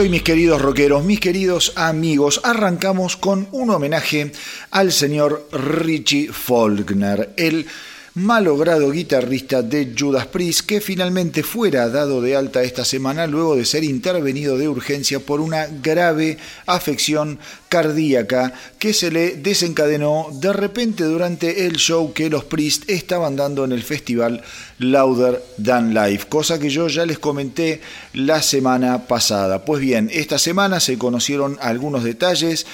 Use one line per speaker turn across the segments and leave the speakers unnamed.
Hoy mis queridos rockeros, mis queridos amigos, arrancamos con un homenaje al señor Richie Faulkner, el malogrado guitarrista de Judas Priest, que finalmente fuera dado de alta esta semana luego de ser intervenido de urgencia por una grave afección cardíaca que se le desencadenó de repente durante el show que los Priest estaban dando en el festival Louder Than Life, cosa que yo ya les comenté la semana pasada. Pues bien, esta semana se conocieron algunos detalles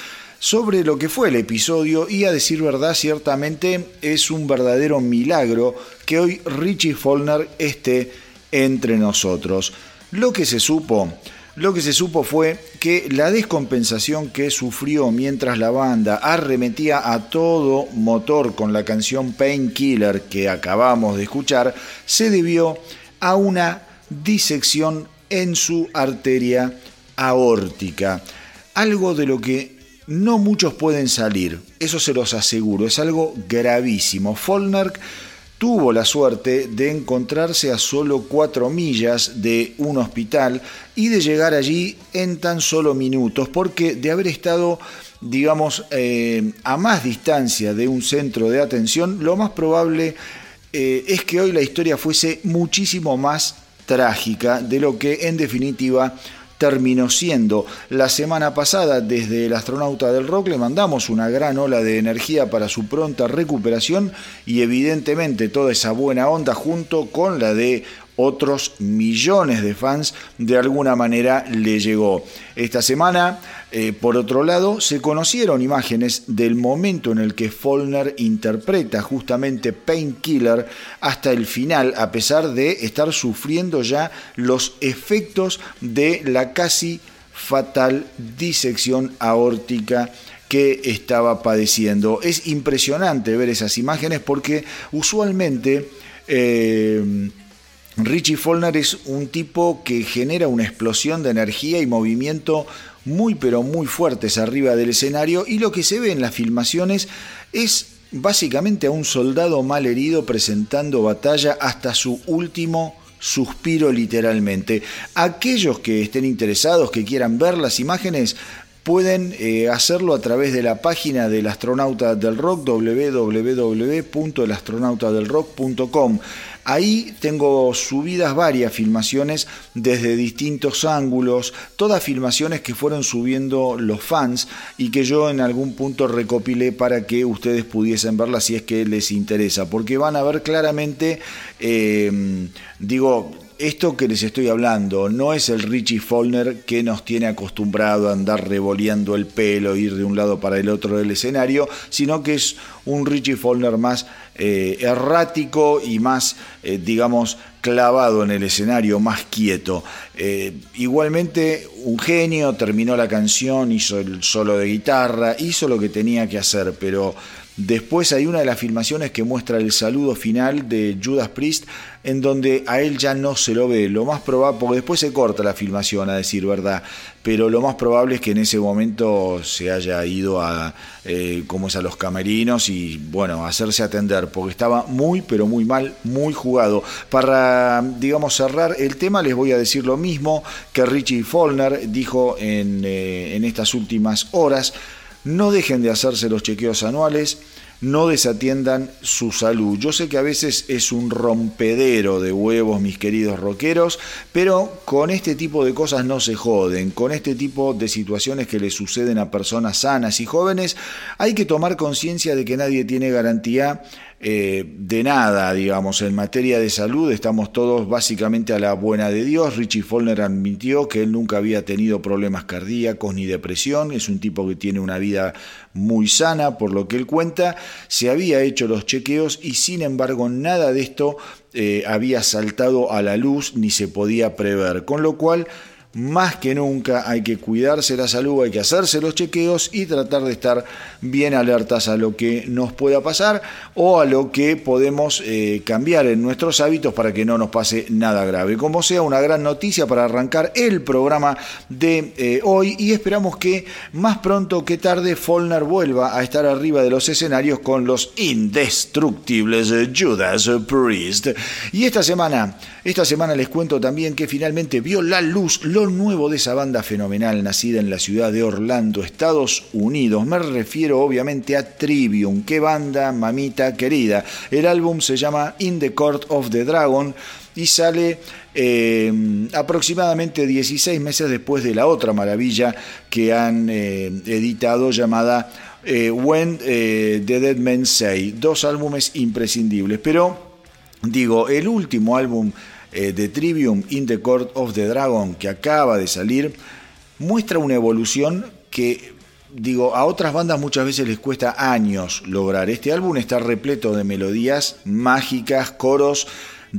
sobre lo que fue el episodio y a decir verdad ciertamente es un verdadero milagro que hoy Richie Follner esté entre nosotros. Lo que se supo, lo que se supo fue que la descompensación que sufrió mientras la banda arremetía a todo motor con la canción Painkiller que acabamos de escuchar se debió a una disección en su arteria aórtica, algo de lo que no muchos pueden salir, eso se los aseguro, es algo gravísimo. Follner tuvo la suerte de encontrarse a solo cuatro millas de un hospital y de llegar allí en tan solo minutos, porque de haber estado, digamos, eh, a más distancia de un centro de atención, lo más probable eh, es que hoy la historia fuese muchísimo más trágica de lo que en definitiva terminó siendo. La semana pasada, desde el astronauta del rock, le mandamos una gran ola de energía para su pronta recuperación y evidentemente toda esa buena onda junto con la de otros millones de fans de alguna manera le llegó. Esta semana, eh, por otro lado, se conocieron imágenes del momento en el que Follner interpreta justamente Painkiller hasta el final, a pesar de estar sufriendo ya los efectos de la casi fatal disección aórtica que estaba padeciendo. Es impresionante ver esas imágenes porque usualmente... Eh, Richie Follner es un tipo que genera una explosión de energía y movimiento muy pero muy fuertes arriba del escenario y lo que se ve en las filmaciones es básicamente a un soldado mal herido presentando batalla hasta su último suspiro literalmente. Aquellos que estén interesados, que quieran ver las imágenes, pueden eh, hacerlo a través de la página del astronauta del rock www.elastronautadelrock.com. Ahí tengo subidas varias filmaciones desde distintos ángulos, todas filmaciones que fueron subiendo los fans y que yo en algún punto recopilé para que ustedes pudiesen verlas si es que les interesa, porque van a ver claramente, eh, digo, esto que les estoy hablando no es el Richie Follner que nos tiene acostumbrado a andar revoleando el pelo, ir de un lado para el otro del escenario, sino que es un Richie Follner más eh, errático y más, eh, digamos, clavado en el escenario, más quieto. Eh, igualmente, un genio, terminó la canción, hizo el solo de guitarra, hizo lo que tenía que hacer, pero Después hay una de las filmaciones que muestra el saludo final de Judas Priest, en donde a él ya no se lo ve. Lo más probable, porque después se corta la filmación, a decir verdad, pero lo más probable es que en ese momento se haya ido a, eh, como es a los camerinos y, bueno, hacerse atender, porque estaba muy, pero muy mal, muy jugado. Para, digamos, cerrar el tema, les voy a decir lo mismo que Richie Follner dijo en, eh, en estas últimas horas no dejen de hacerse los chequeos anuales, no desatiendan su salud. Yo sé que a veces es un rompedero de huevos, mis queridos rockeros, pero con este tipo de cosas no se joden, con este tipo de situaciones que le suceden a personas sanas y jóvenes, hay que tomar conciencia de que nadie tiene garantía eh, de nada, digamos, en materia de salud estamos todos básicamente a la buena de Dios. Richie Follner admitió que él nunca había tenido problemas cardíacos ni depresión, es un tipo que tiene una vida muy sana, por lo que él cuenta, se había hecho los chequeos y sin embargo nada de esto eh, había saltado a la luz ni se podía prever, con lo cual más que nunca hay que cuidarse la salud, hay que hacerse los chequeos y tratar de estar bien alertas a lo que nos pueda pasar o a lo que podemos eh, cambiar en nuestros hábitos para que no nos pase nada grave. Como sea, una gran noticia para arrancar el programa de eh, hoy y esperamos que más pronto que tarde Follner vuelva a estar arriba de los escenarios con los indestructibles Judas Priest. Y esta semana, esta semana les cuento también que finalmente vio la luz, lo nuevo de esa banda fenomenal nacida en la ciudad de Orlando, Estados Unidos. Me refiero obviamente a Trivium. ¿Qué banda, mamita querida? El álbum se llama In the Court of the Dragon y sale eh, aproximadamente 16 meses después de la otra maravilla que han eh, editado llamada eh, When The Dead Men Say. Dos álbumes imprescindibles, pero digo, el último álbum de Trivium In the Court of the Dragon que acaba de salir muestra una evolución que digo, a otras bandas muchas veces les cuesta años lograr. Este álbum está repleto de melodías mágicas, coros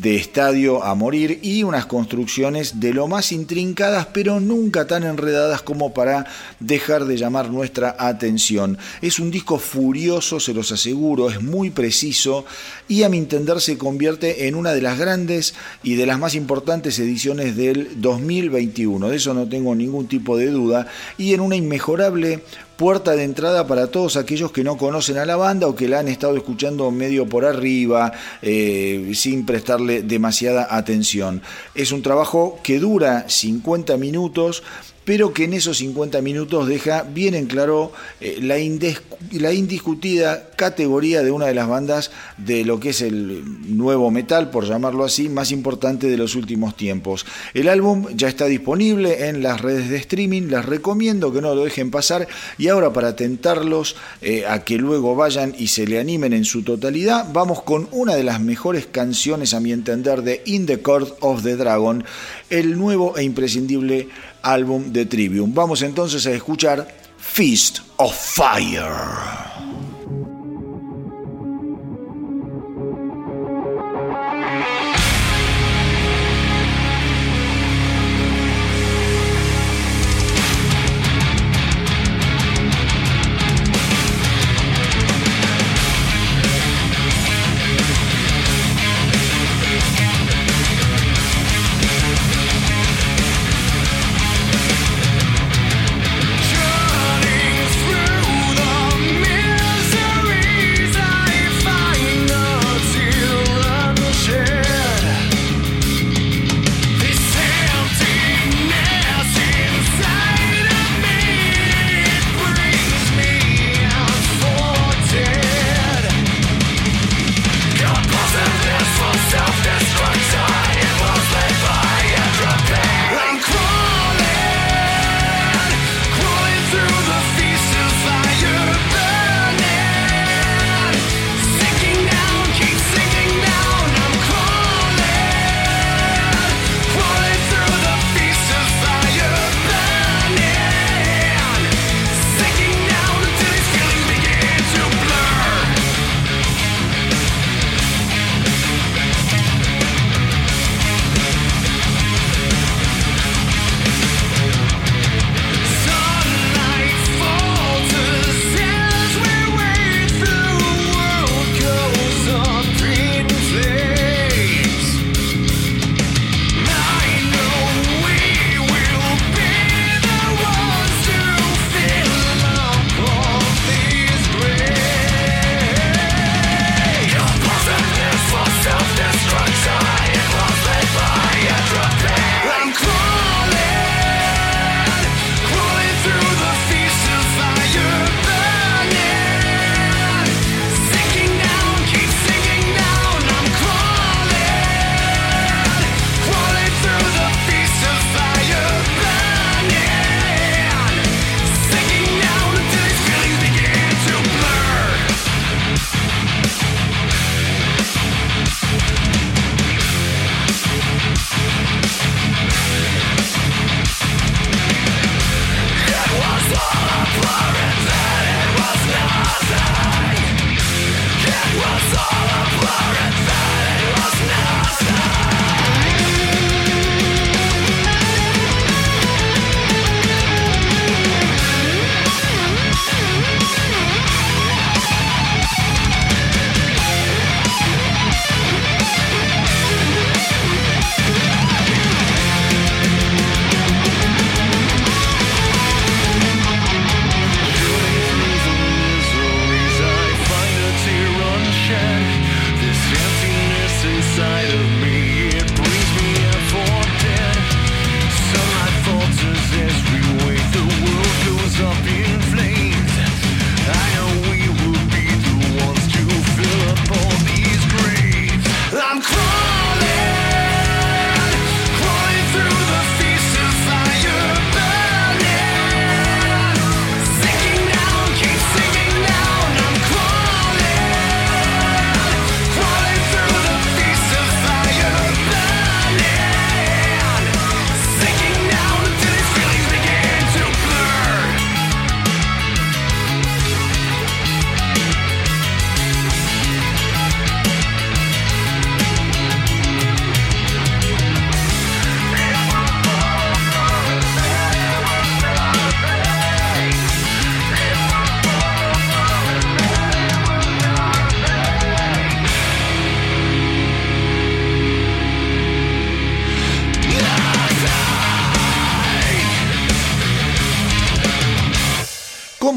de estadio a morir y unas construcciones de lo más intrincadas pero nunca tan enredadas como para dejar de llamar nuestra atención. Es un disco furioso, se los aseguro, es muy preciso y a mi entender se convierte en una de las grandes y de las más importantes ediciones del 2021. De eso no tengo ningún tipo de duda y en una inmejorable puerta de entrada para todos aquellos que no conocen a la banda o que la han estado escuchando medio por arriba, eh, sin prestarle demasiada atención. Es un trabajo que dura 50 minutos, pero que en esos 50 minutos deja bien en claro eh, la, indiscutida categoría de una de las bandas de lo que es el nuevo metal, por llamarlo así, más importante de los últimos tiempos. El álbum ya está disponible en las redes de streaming, les recomiendo que no lo dejen pasar y ahora para tentarlos eh, a que luego vayan y se le animen en su totalidad, vamos con una de las mejores canciones a mi entender de In the Court of the Dragon, el nuevo e imprescindible álbum de Trivium. Vamos entonces a escuchar Feast of Fire.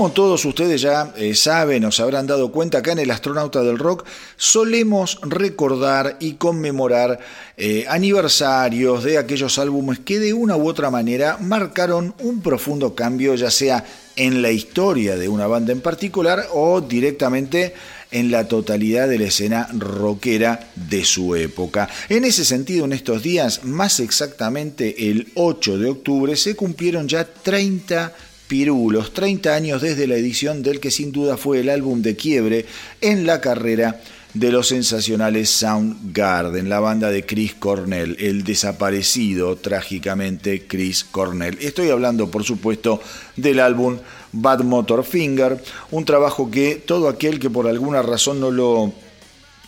Como todos ustedes ya eh, saben o se habrán dado cuenta, acá en el Astronauta del Rock solemos recordar y conmemorar eh, aniversarios de aquellos álbumes que de una u otra manera marcaron un profundo cambio, ya sea en la historia de una banda en particular o directamente en la totalidad de la escena rockera de su época. En ese sentido, en estos días, más exactamente el 8 de octubre, se cumplieron ya 30 pirulos, 30 años desde la edición del que sin duda fue el álbum de quiebre en la carrera de los sensacionales Soundgarden, la banda de Chris Cornell, el desaparecido trágicamente Chris Cornell. Estoy hablando, por supuesto, del álbum Bad Motor Finger, un trabajo que todo aquel que por alguna razón no lo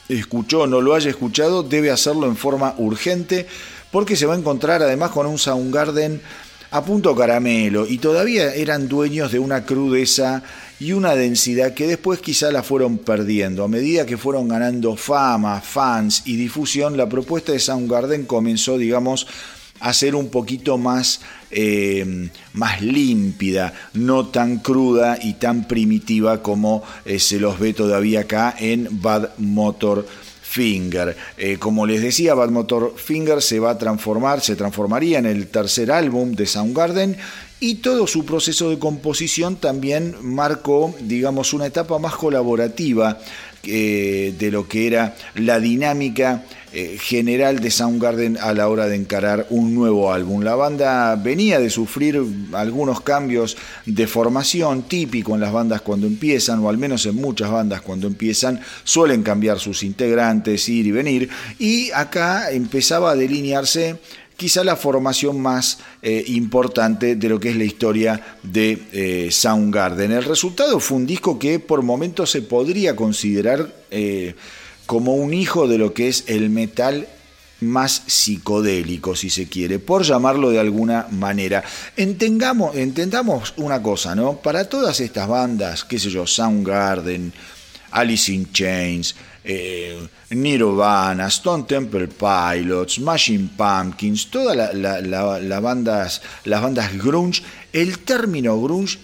escuchó, no lo haya escuchado, debe hacerlo en forma urgente, porque se va a encontrar además con un Soundgarden a punto caramelo y todavía eran dueños de una crudeza y una densidad que después quizá la fueron perdiendo. A medida que fueron ganando fama, fans y difusión, la propuesta de Soundgarden comenzó, digamos, a ser un poquito más, eh, más límpida, no tan cruda y tan primitiva como eh, se los ve todavía acá en Bad Motor Finger. Eh, como les decía, Bad Motor Finger se va a transformar, se transformaría en el tercer álbum de Soundgarden y todo su proceso de composición también marcó, digamos, una etapa más colaborativa eh, de lo que era la dinámica eh, general de Soundgarden a la hora de encarar un nuevo álbum. La banda venía de sufrir algunos cambios de formación típico en las bandas cuando empiezan, o al menos en muchas bandas cuando empiezan, suelen cambiar sus integrantes, ir y venir, y acá empezaba a delinearse quizá la formación más eh, importante de lo que es la historia de eh, Soundgarden. El resultado fue un disco que por momentos se podría considerar eh, como un hijo de lo que es el metal más psicodélico, si se quiere, por llamarlo de alguna manera. Entendamos, una cosa, ¿no? Para todas estas bandas, qué sé yo, Soundgarden, Alice in Chains, eh, Nirvana, Stone Temple Pilots, Machine Pumpkins, todas las bandas, las bandas grunge, el término grunge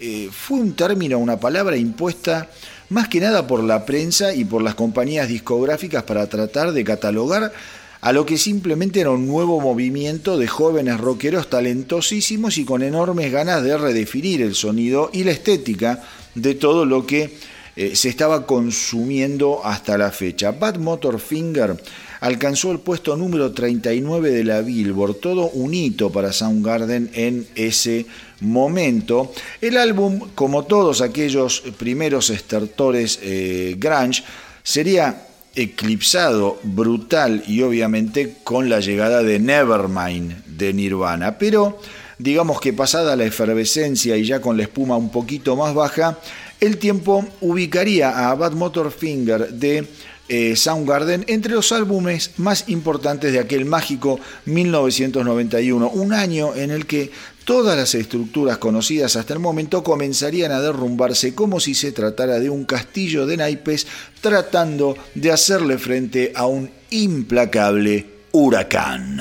eh, fue un término, una palabra impuesta más que nada por la prensa y por las compañías discográficas para tratar de catalogar a lo que simplemente era un nuevo movimiento de jóvenes rockeros talentosísimos y con enormes ganas de redefinir el sonido y la estética de todo lo que eh, se estaba consumiendo hasta la fecha. Bad Motor Finger alcanzó el puesto número 39 de la Billboard, todo un hito para Soundgarden en ese momento. El álbum, como todos aquellos primeros estertores eh, grunge, sería eclipsado brutal y obviamente con la llegada de Nevermind de Nirvana, pero digamos que pasada la efervescencia y ya con la espuma un poquito más baja, el tiempo ubicaría a Bad Motor Finger de eh, Soundgarden entre los álbumes más importantes de aquel mágico 1991, un año en el que todas las estructuras conocidas hasta el momento comenzarían a derrumbarse como si se tratara de un castillo de naipes tratando de hacerle frente a un implacable huracán.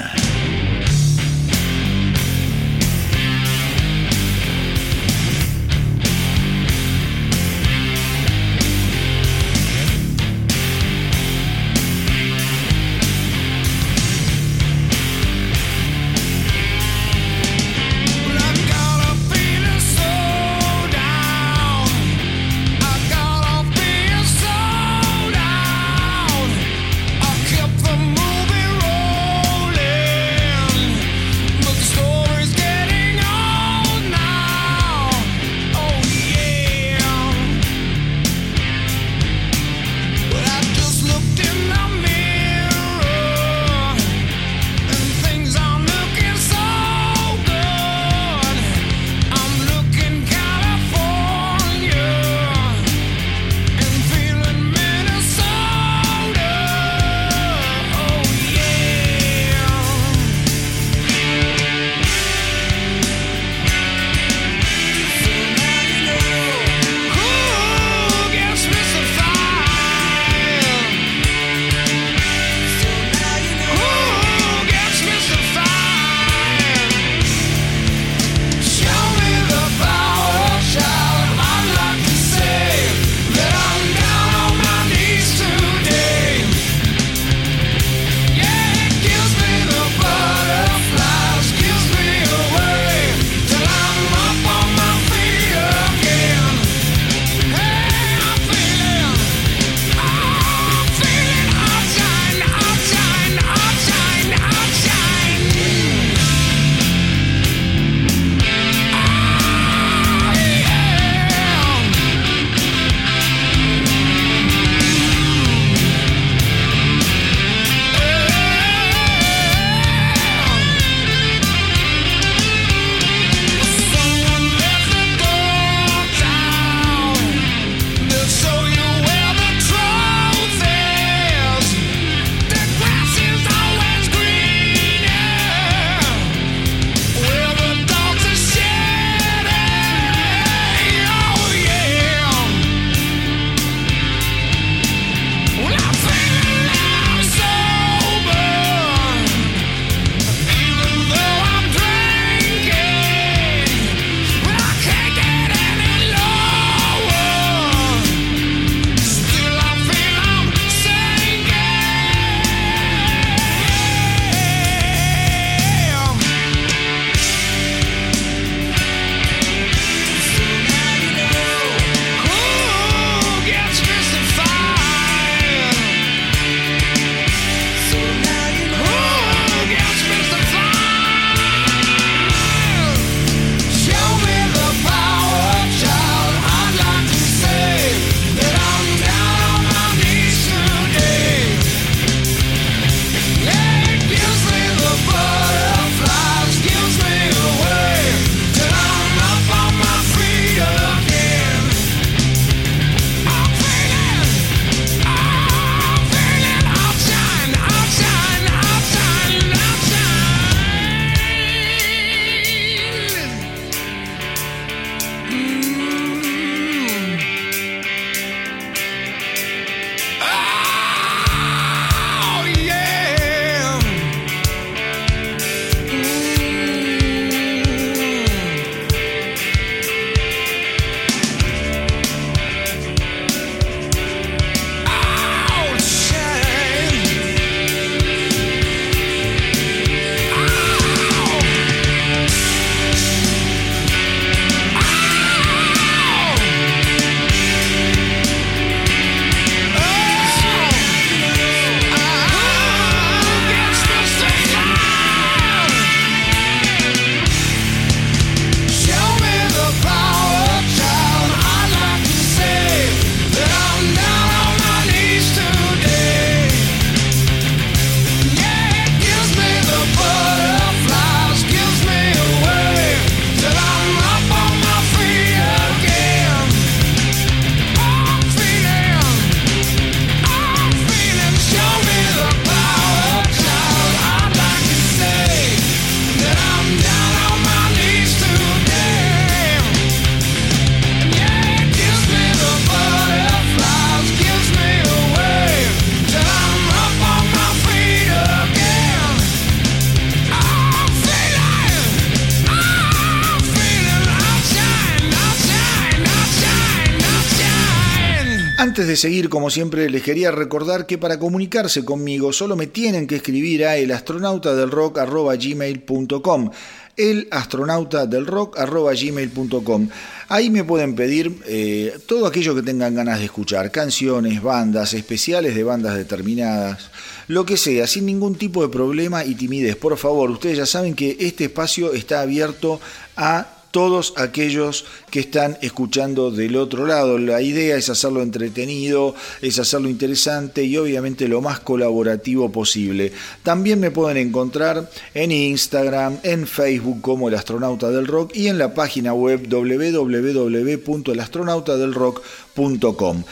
Seguir, como siempre, les quería recordar que para comunicarse conmigo solo me tienen que escribir a elastronautadelrock.gmail.com el astronauta del rock gmail.com. Ahí me pueden pedir eh, todo aquello que tengan ganas de escuchar, canciones, bandas, especiales de bandas determinadas, lo que sea, sin ningún tipo de problema y timidez. Por favor, ustedes ya saben que este espacio está abierto a todos aquellos que están escuchando del otro lado. La idea es hacerlo entretenido, es hacerlo interesante y obviamente lo más colaborativo posible. También me pueden encontrar en Instagram, en Facebook como El Astronauta del Rock y en la página web www.elastronautadelrock.com.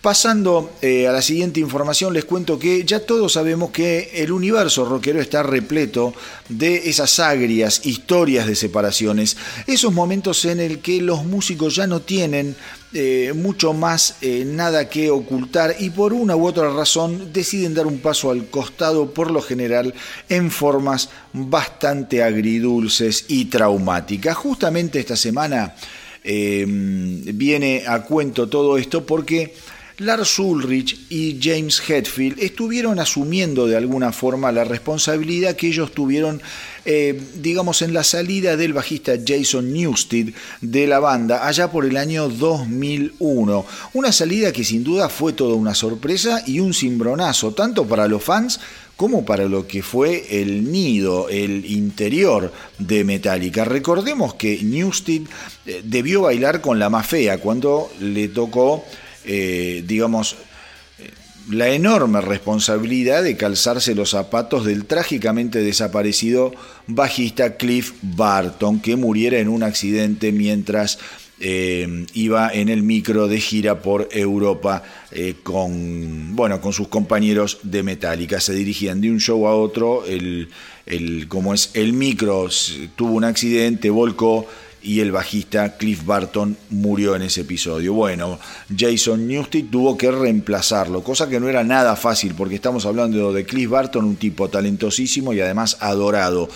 Pasando eh, a la siguiente información, les cuento que ya todos sabemos que el universo rockero está repleto de esas agrias historias de separaciones, esos momentos en el que los músicos ya no tienen eh, mucho más eh, nada que ocultar y por una u otra razón deciden dar un paso al costado, por lo general en formas bastante agridulces y traumáticas. Justamente esta semana viene a cuento todo esto porque Lars Ulrich y James Hetfield estuvieron asumiendo de alguna forma la responsabilidad que ellos tuvieron, eh, digamos, en la salida del bajista Jason Newsted de la banda allá por el año 2001. Una salida que sin duda fue toda una sorpresa y un cimbronazo, tanto para los fans como para lo que fue el nido, el interior de Metallica. Recordemos que Newsted eh, debió bailar con la más fea cuando le tocó eh, digamos, la enorme responsabilidad de calzarse los zapatos del trágicamente desaparecido bajista Cliff Barton, que muriera en un accidente mientras eh, iba en el micro de gira por Europa eh, con, bueno, con sus compañeros de Metallica. Se dirigían de un show a otro, el, el, como es el micro tuvo un accidente, volcó y el bajista Cliff Barton murió en ese episodio. Bueno, Jason Newsted tuvo que reemplazarlo, cosa que no era nada fácil porque estamos hablando de Cliff Barton, un tipo talentosísimo y además adorado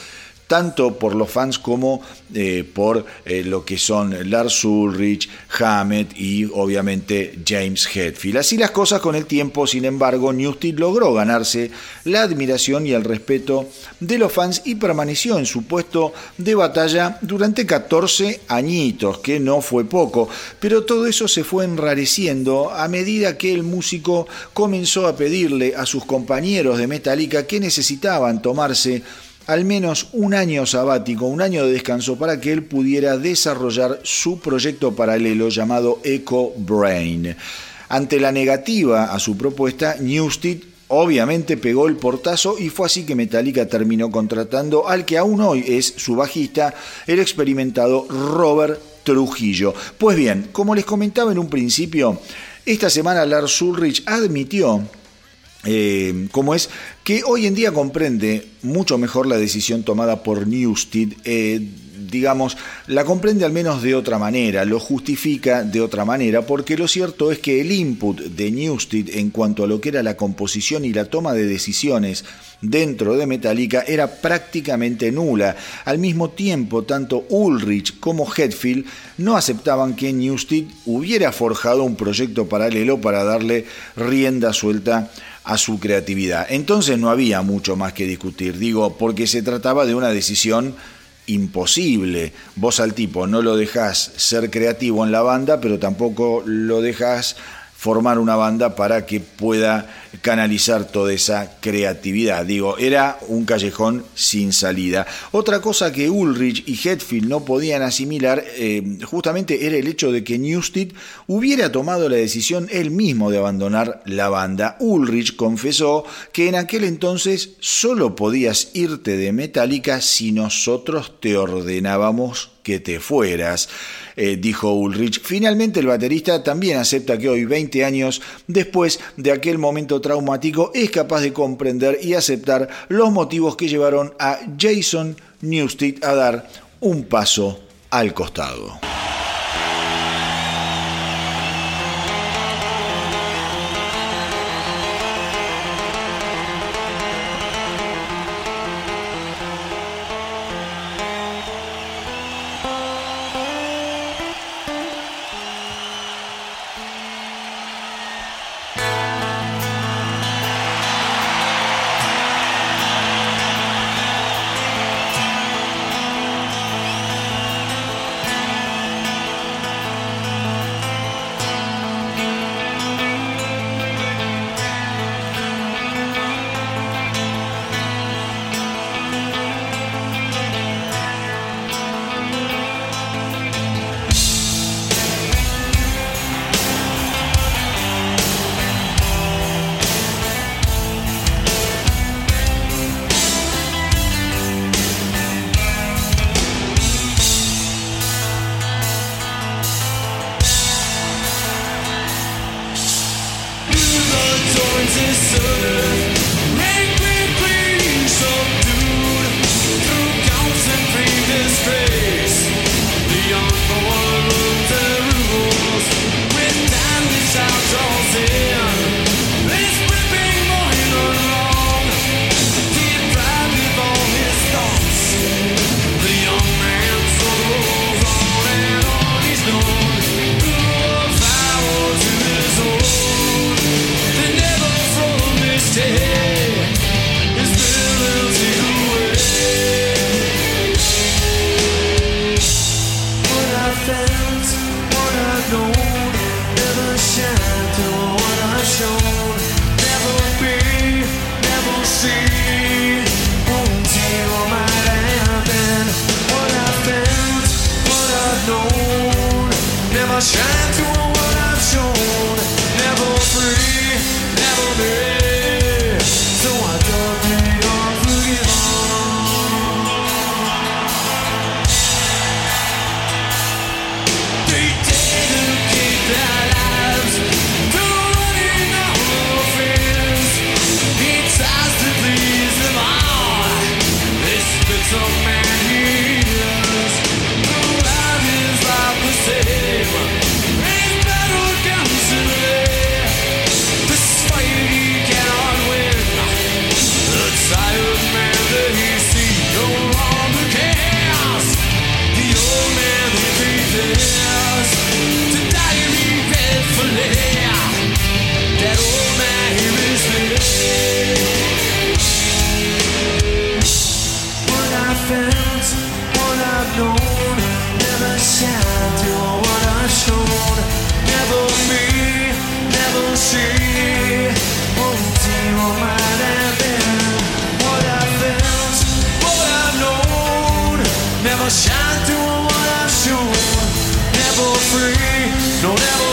tanto por los fans como eh, por eh, lo que son Lars Ulrich, Hammett y obviamente James Hetfield. Así las cosas con el tiempo, sin embargo, Newsted logró ganarse la admiración y el respeto de los fans y permaneció en su puesto de batalla durante 14 añitos, que no fue poco, pero todo eso se fue enrareciendo a medida que el músico comenzó a pedirle a sus compañeros de Metallica que necesitaban tomarse al menos un año sabático, un año de descanso para que él pudiera desarrollar su proyecto paralelo llamado Eco Brain. Ante la negativa a su propuesta, Newsted obviamente pegó el portazo y fue así que Metallica terminó contratando al que aún hoy es su bajista, el experimentado Robert Trujillo. Pues bien, como les comentaba en un principio, esta semana Lars Ulrich admitió eh, como es que hoy en día comprende mucho mejor la decisión tomada por Newstead, eh, digamos, la comprende al menos de otra manera, lo justifica de otra manera, porque lo cierto es que el input de Newstead en cuanto a lo que era la composición y la toma de decisiones dentro de Metallica era prácticamente nula. Al mismo tiempo, tanto Ulrich como Hetfield no aceptaban que Newstead hubiera forjado un proyecto paralelo para darle rienda suelta a su creatividad. Entonces no había mucho más que discutir, digo, porque se trataba de una decisión imposible. Vos al tipo no lo dejás ser creativo en la banda, pero tampoco lo dejás formar una banda para que pueda canalizar toda esa creatividad. Digo, era un callejón sin salida. Otra cosa que Ulrich y Hetfield no podían asimilar eh, justamente era el hecho de que Newsted hubiera tomado la decisión él mismo de abandonar la banda. Ulrich confesó que en aquel entonces solo podías irte de Metallica si nosotros te ordenábamos que te fueras, eh, dijo Ulrich. Finalmente el baterista también acepta que hoy, 20 años después de aquel momento traumático, es capaz de comprender y aceptar los motivos que llevaron a Jason Newsted a dar un paso al costado.
Don't ever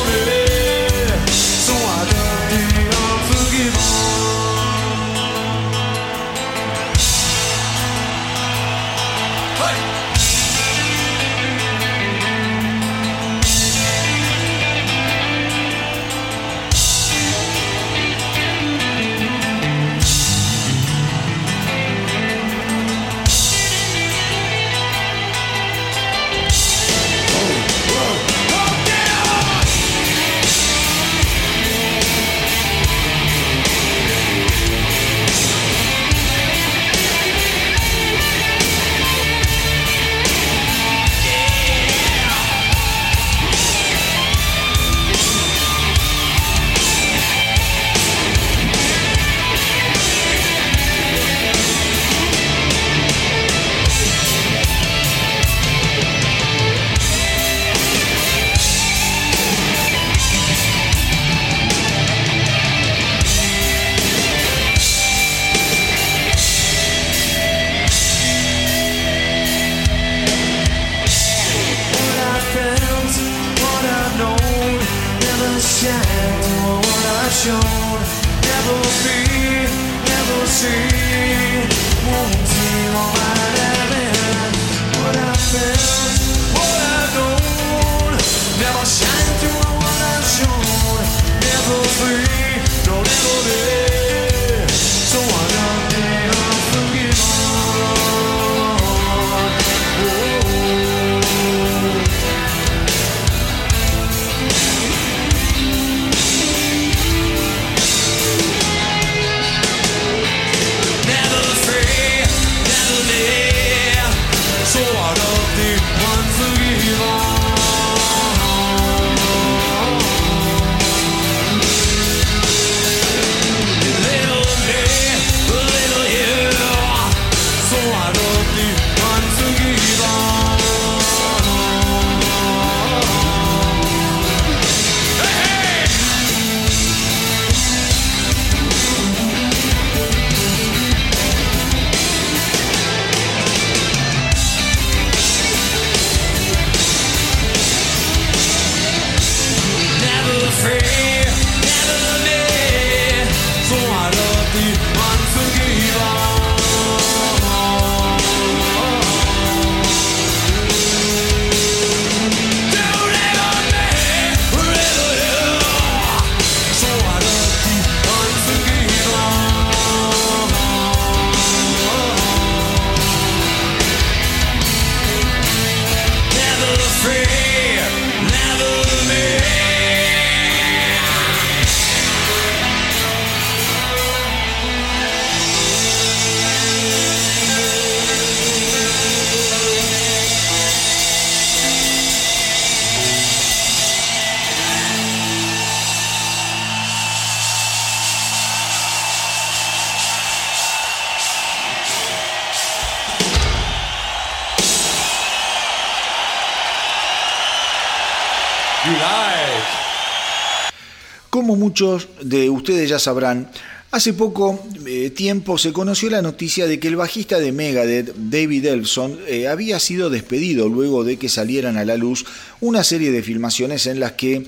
muchos de ustedes ya sabrán, hace poco eh, tiempo se conoció la noticia de que el bajista de Megadeth, David Elfson, eh, había sido despedido luego de que salieran a la luz una serie de filmaciones en las que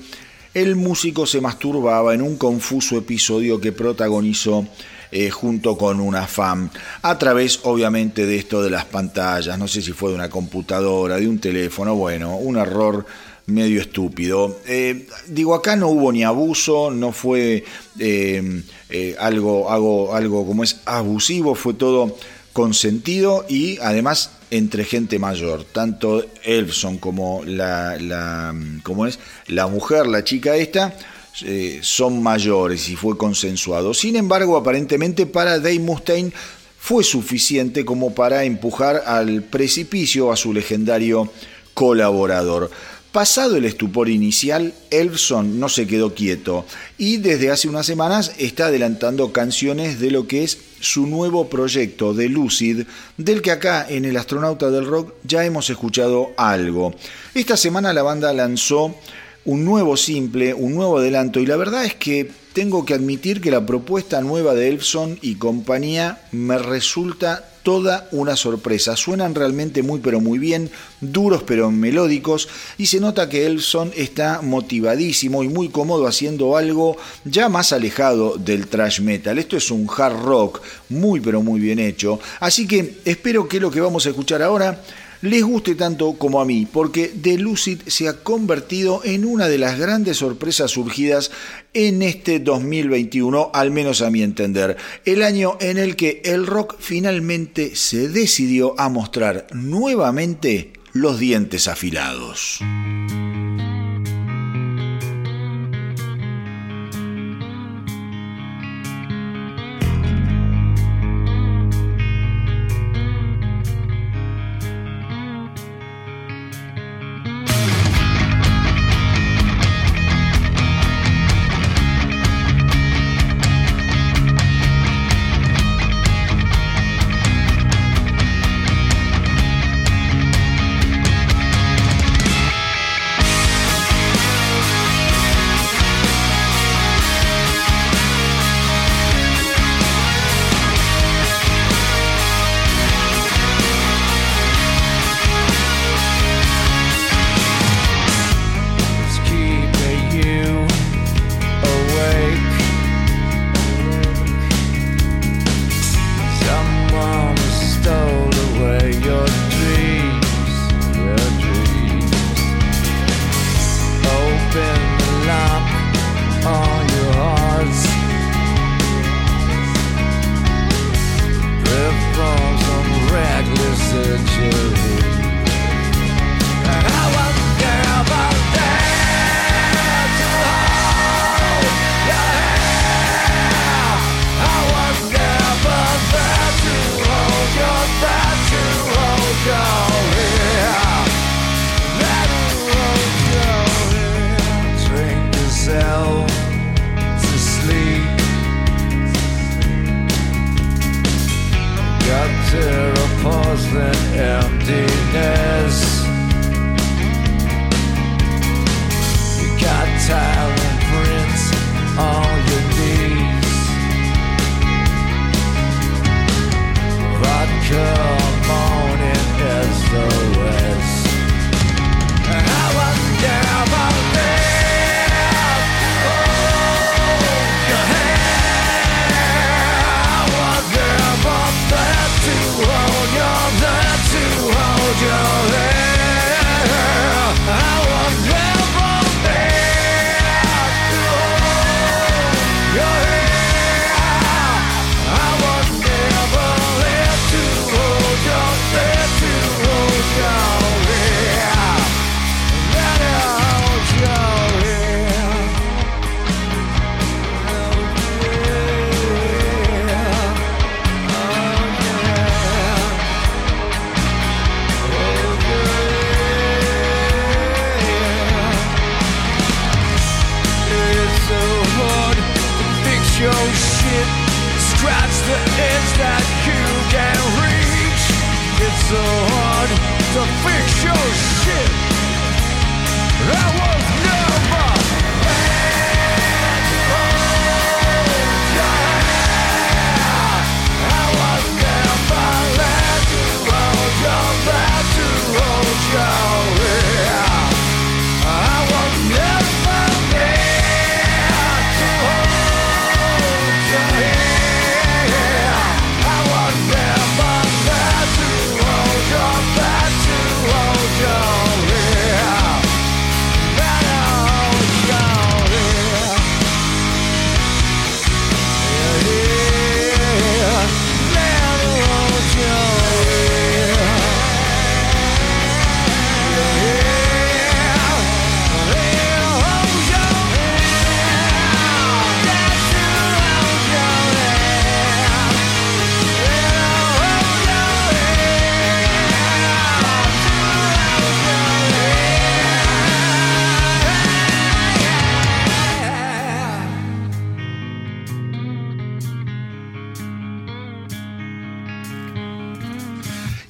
el músico se masturbaba en un confuso episodio que protagonizó eh, junto con una fan, a través obviamente de esto de las pantallas, no sé si fue de una computadora, de un teléfono, bueno, un error medio estúpido. Eh, digo, acá no hubo ni abuso, no fue eh, eh, algo, algo, algo como es abusivo, fue todo consentido y además entre gente mayor. Tanto Elfson como la, la, como es, la mujer, la chica esta, son mayores y fue consensuado. Sin embargo, aparentemente para Dave Mustaine fue suficiente como para empujar al precipicio a su legendario colaborador. Pasado el estupor inicial, Elfson no se quedó quieto y desde hace unas semanas está adelantando canciones de lo que es su nuevo proyecto de Lucid, del que acá en El Astronauta del Rock ya hemos escuchado algo. Esta semana la banda lanzó un nuevo simple, un nuevo adelanto y la verdad es que tengo que admitir que la propuesta nueva de Elfson y compañía me resulta toda una sorpresa. Suenan realmente muy pero muy bien, duros pero melódicos y se nota que Elson está motivadísimo y muy cómodo haciendo algo ya más alejado del thrash metal. Esto es un hard rock muy pero muy bien hecho. Así que espero que lo que vamos a escuchar ahora les guste tanto como a mí, porque The Lucid se ha convertido en una de las grandes sorpresas surgidas en este 2021, al menos a mi entender, el año en el que el rock finalmente se decidió a mostrar nuevamente los dientes afilados.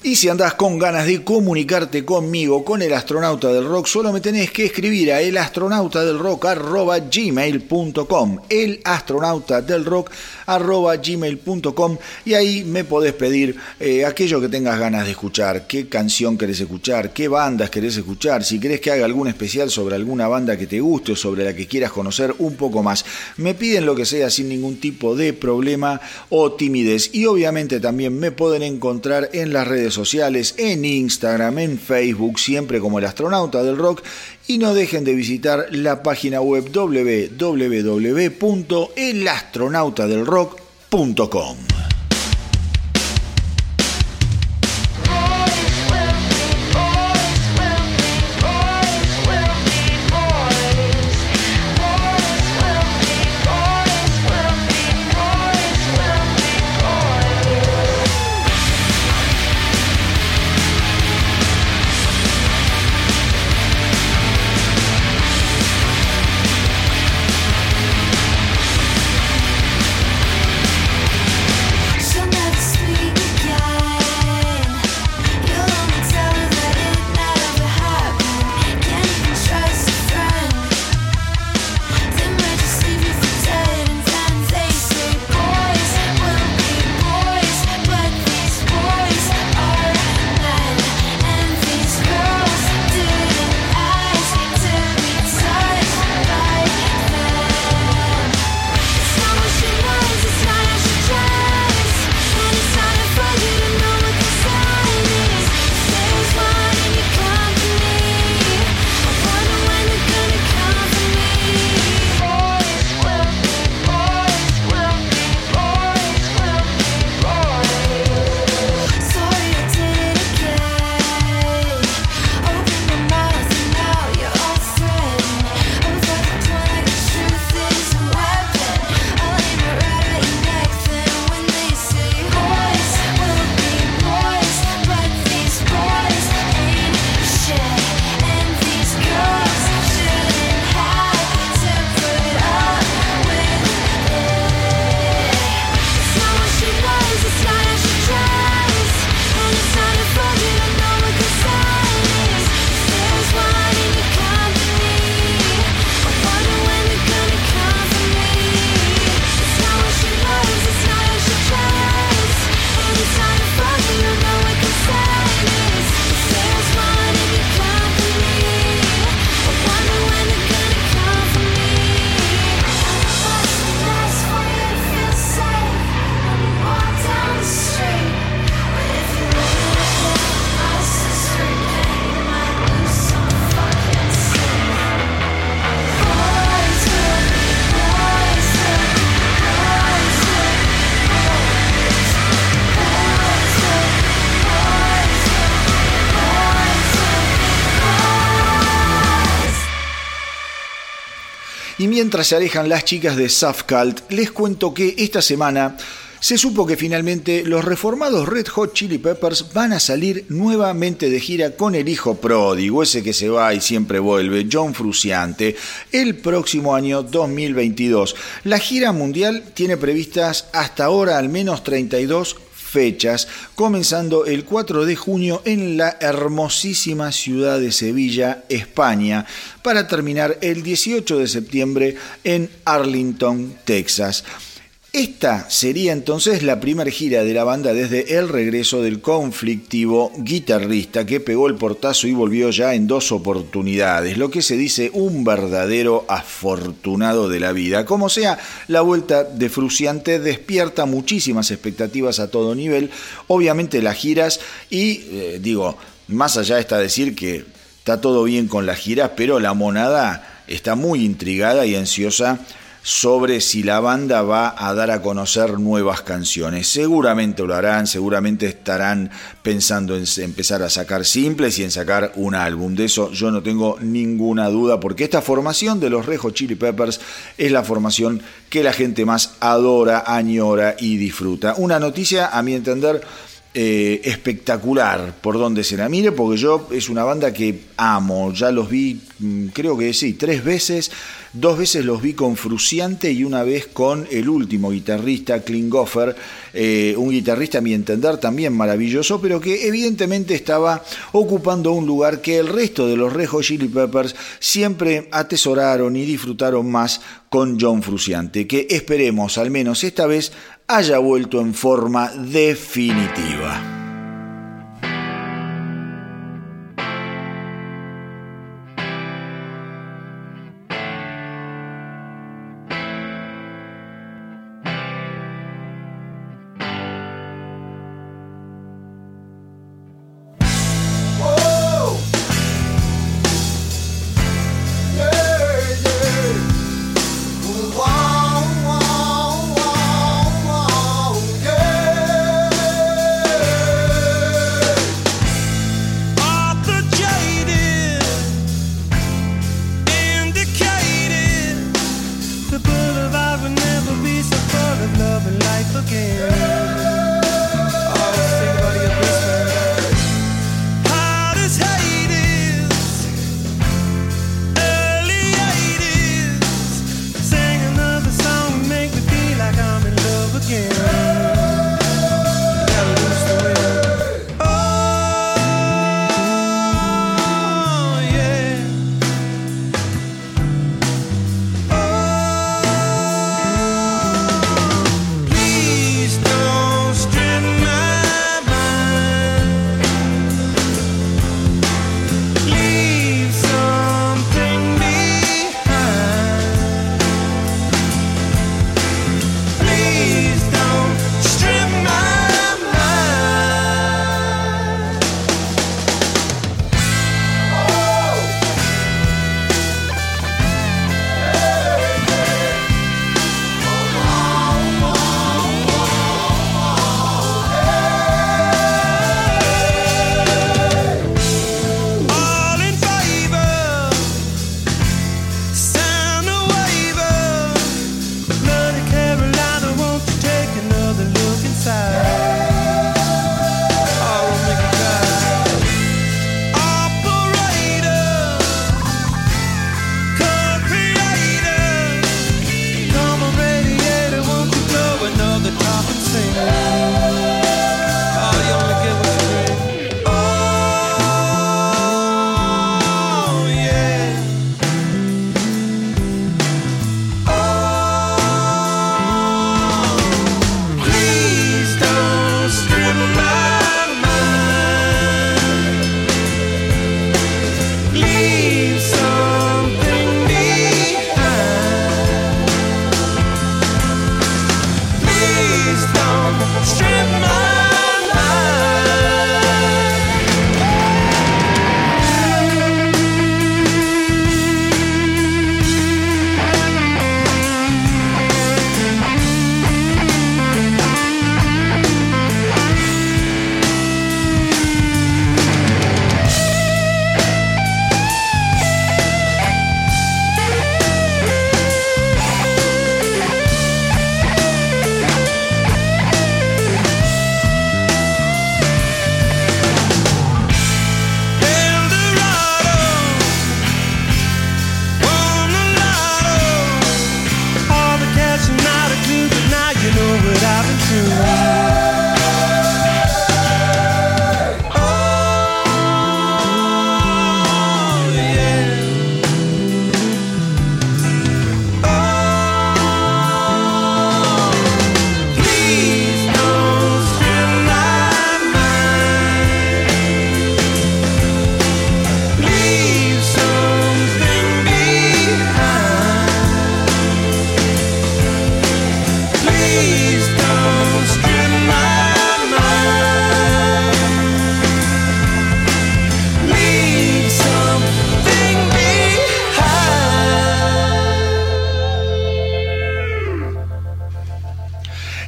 Y si andás con ganas de comunicarte conmigo, con el astronauta del rock, solo me tenés que escribir a elastronautadelrock.gmail.com El astronauta del rock gmail.com y ahí me podés pedir eh, aquello que tengas ganas de escuchar, qué canción querés escuchar, qué bandas querés escuchar, si querés que haga algún especial sobre alguna banda que te guste o sobre la que quieras conocer un poco más. Me piden lo que sea sin ningún tipo de problema o timidez y obviamente también me pueden encontrar en las redes sociales, en Instagram, en Facebook, siempre como el astronauta del rock. Y no dejen de visitar la página web www.elastronautadelrock.com. mientras se alejan las chicas de Safcult, les cuento que esta semana se supo que finalmente los reformados Red Hot Chili Peppers van a salir nuevamente de gira con el hijo pródigo, ese que se va y siempre vuelve, John Fruciante, el próximo año 2022. La gira mundial tiene previstas hasta ahora al menos 32 fechas, comenzando el 4 de junio en la hermosísima ciudad de Sevilla, España, para terminar el 18 de septiembre en Arlington, Texas. Esta sería entonces la primera gira de la banda desde el regreso del conflictivo guitarrista que pegó el portazo y volvió ya en dos oportunidades, lo que se dice un verdadero afortunado de la vida. Como sea, la vuelta de Fruciante despierta muchísimas expectativas a todo nivel, obviamente las giras y eh, digo, más allá está decir que está todo bien con las giras, pero la monada está muy intrigada y ansiosa sobre si la banda va a dar a conocer nuevas canciones. Seguramente lo harán, seguramente estarán pensando en empezar a sacar simples y en sacar un álbum. De eso yo no tengo ninguna duda, porque esta formación de los Rejo Chili Peppers es la formación que la gente más adora, añora y disfruta. Una noticia, a mi entender, eh, espectacular por donde se la mire, porque yo es una banda que amo, ya los vi, mm, creo que sí, tres veces, dos veces los vi con Fruciante y una vez con el último guitarrista, Klinghoffer, eh, un guitarrista a mi entender también maravilloso, pero que evidentemente estaba ocupando un lugar que el resto de los Rejo Chili Peppers siempre atesoraron y disfrutaron más con John Fruciante, que esperemos al menos esta vez haya vuelto en forma definitiva.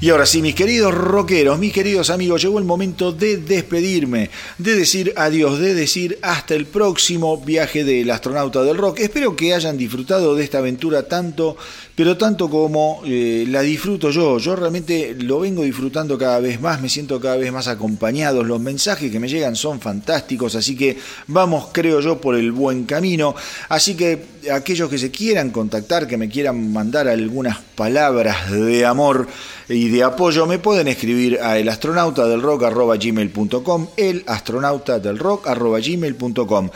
Y ahora sí, mis queridos rockeros, mis queridos amigos, llegó el momento de despedirme, de decir adiós, de decir hasta el próximo viaje del astronauta del rock. Espero que hayan disfrutado de esta aventura tanto, pero tanto como eh, la disfruto yo. Yo realmente lo vengo disfrutando cada vez más, me siento cada vez más acompañado. Los mensajes que me llegan son fantásticos, así que vamos, creo yo, por el buen camino. Así que aquellos que se quieran contactar, que me quieran mandar algunas palabras de amor, y de apoyo me pueden escribir a elastronautadelrock.gmail.com elastronautadelrock.gmail.com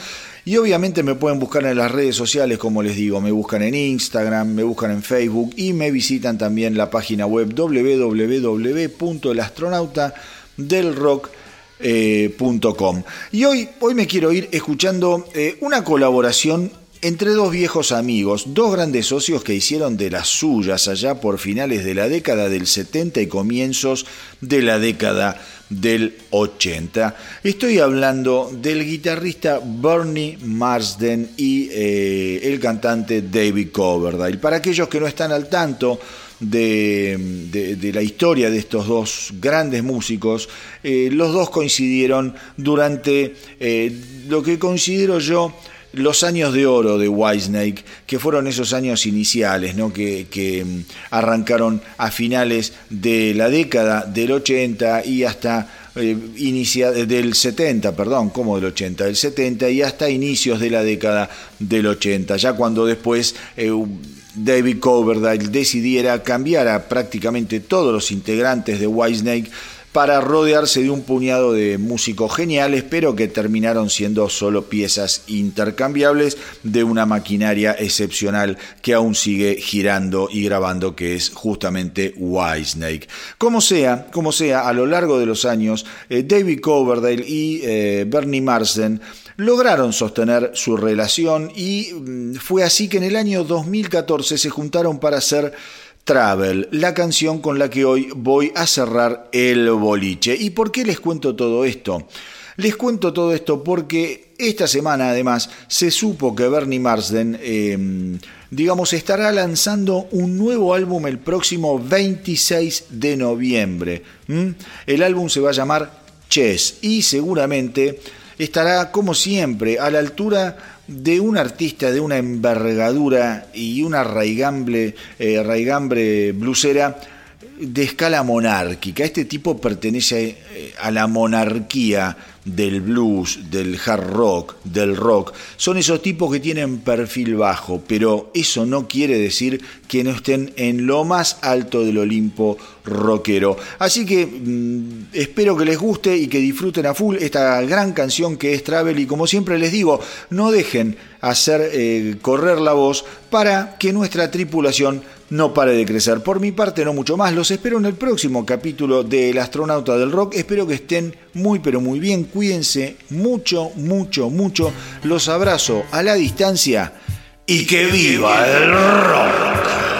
y obviamente me pueden buscar en las redes sociales, como les digo, me buscan en Instagram, me buscan en Facebook y me visitan también la página web www.elastronautadelrock.com. Y hoy, hoy me quiero ir escuchando eh, una colaboración entre dos viejos amigos, dos grandes socios que hicieron de las suyas allá por finales de la década del 70 y comienzos de la década del 80. Estoy hablando del guitarrista Bernie Marsden y eh, el cantante David Coverdale. Para aquellos que no están al tanto, de, la historia de estos dos grandes músicos, eh, los dos coincidieron durante eh, lo que considero yo los años de oro de Whitesnake, que fueron esos años iniciales, ¿no? que, mm, arrancaron a finales de la década del 80 y hasta eh, del 70, perdón, como del 80, del 70 y hasta inicios de la década del 80, ya cuando después eh, David Coverdale decidiera cambiar a prácticamente todos los integrantes de Whitesnake para rodearse de un puñado de músicos geniales, pero que terminaron siendo solo piezas intercambiables de una maquinaria excepcional que aún sigue girando y grabando, que es justamente Whitesnake. Como sea, como sea, a lo largo de los años, eh, David Coverdale y eh, Bernie Marsden lograron sostener su relación y mm, fue así que en el año 2014 se juntaron para hacer Travel, la canción con la que hoy voy a cerrar el boliche. ¿Y por qué les cuento todo esto? Les cuento todo esto porque esta semana además se supo que Bernie Marsden, em, digamos, estará lanzando un nuevo álbum el próximo 26 de noviembre. El álbum se va a llamar Chess y seguramente estará, como siempre, a la altura de un artista de una envergadura y una raigambre, eh, raigambre blusera de escala monárquica. Este tipo pertenece eh, a la monarquía del blues, del hard rock, del rock. Son esos tipos que tienen perfil bajo, pero eso no quiere decir que no estén en lo más alto del Olimpo rockero. Así que mm, espero que les guste y que disfruten a full esta gran canción que es Travel y como siempre les digo, no dejen hacer eh, correr la voz para que nuestra tripulación no pare de crecer. Por mi parte, no mucho más. Los espero en el próximo capítulo de El astronauta del rock. Espero que estén muy, pero muy bien. Cuídense mucho, mucho, mucho. Los abrazo a la distancia y que viva el rock.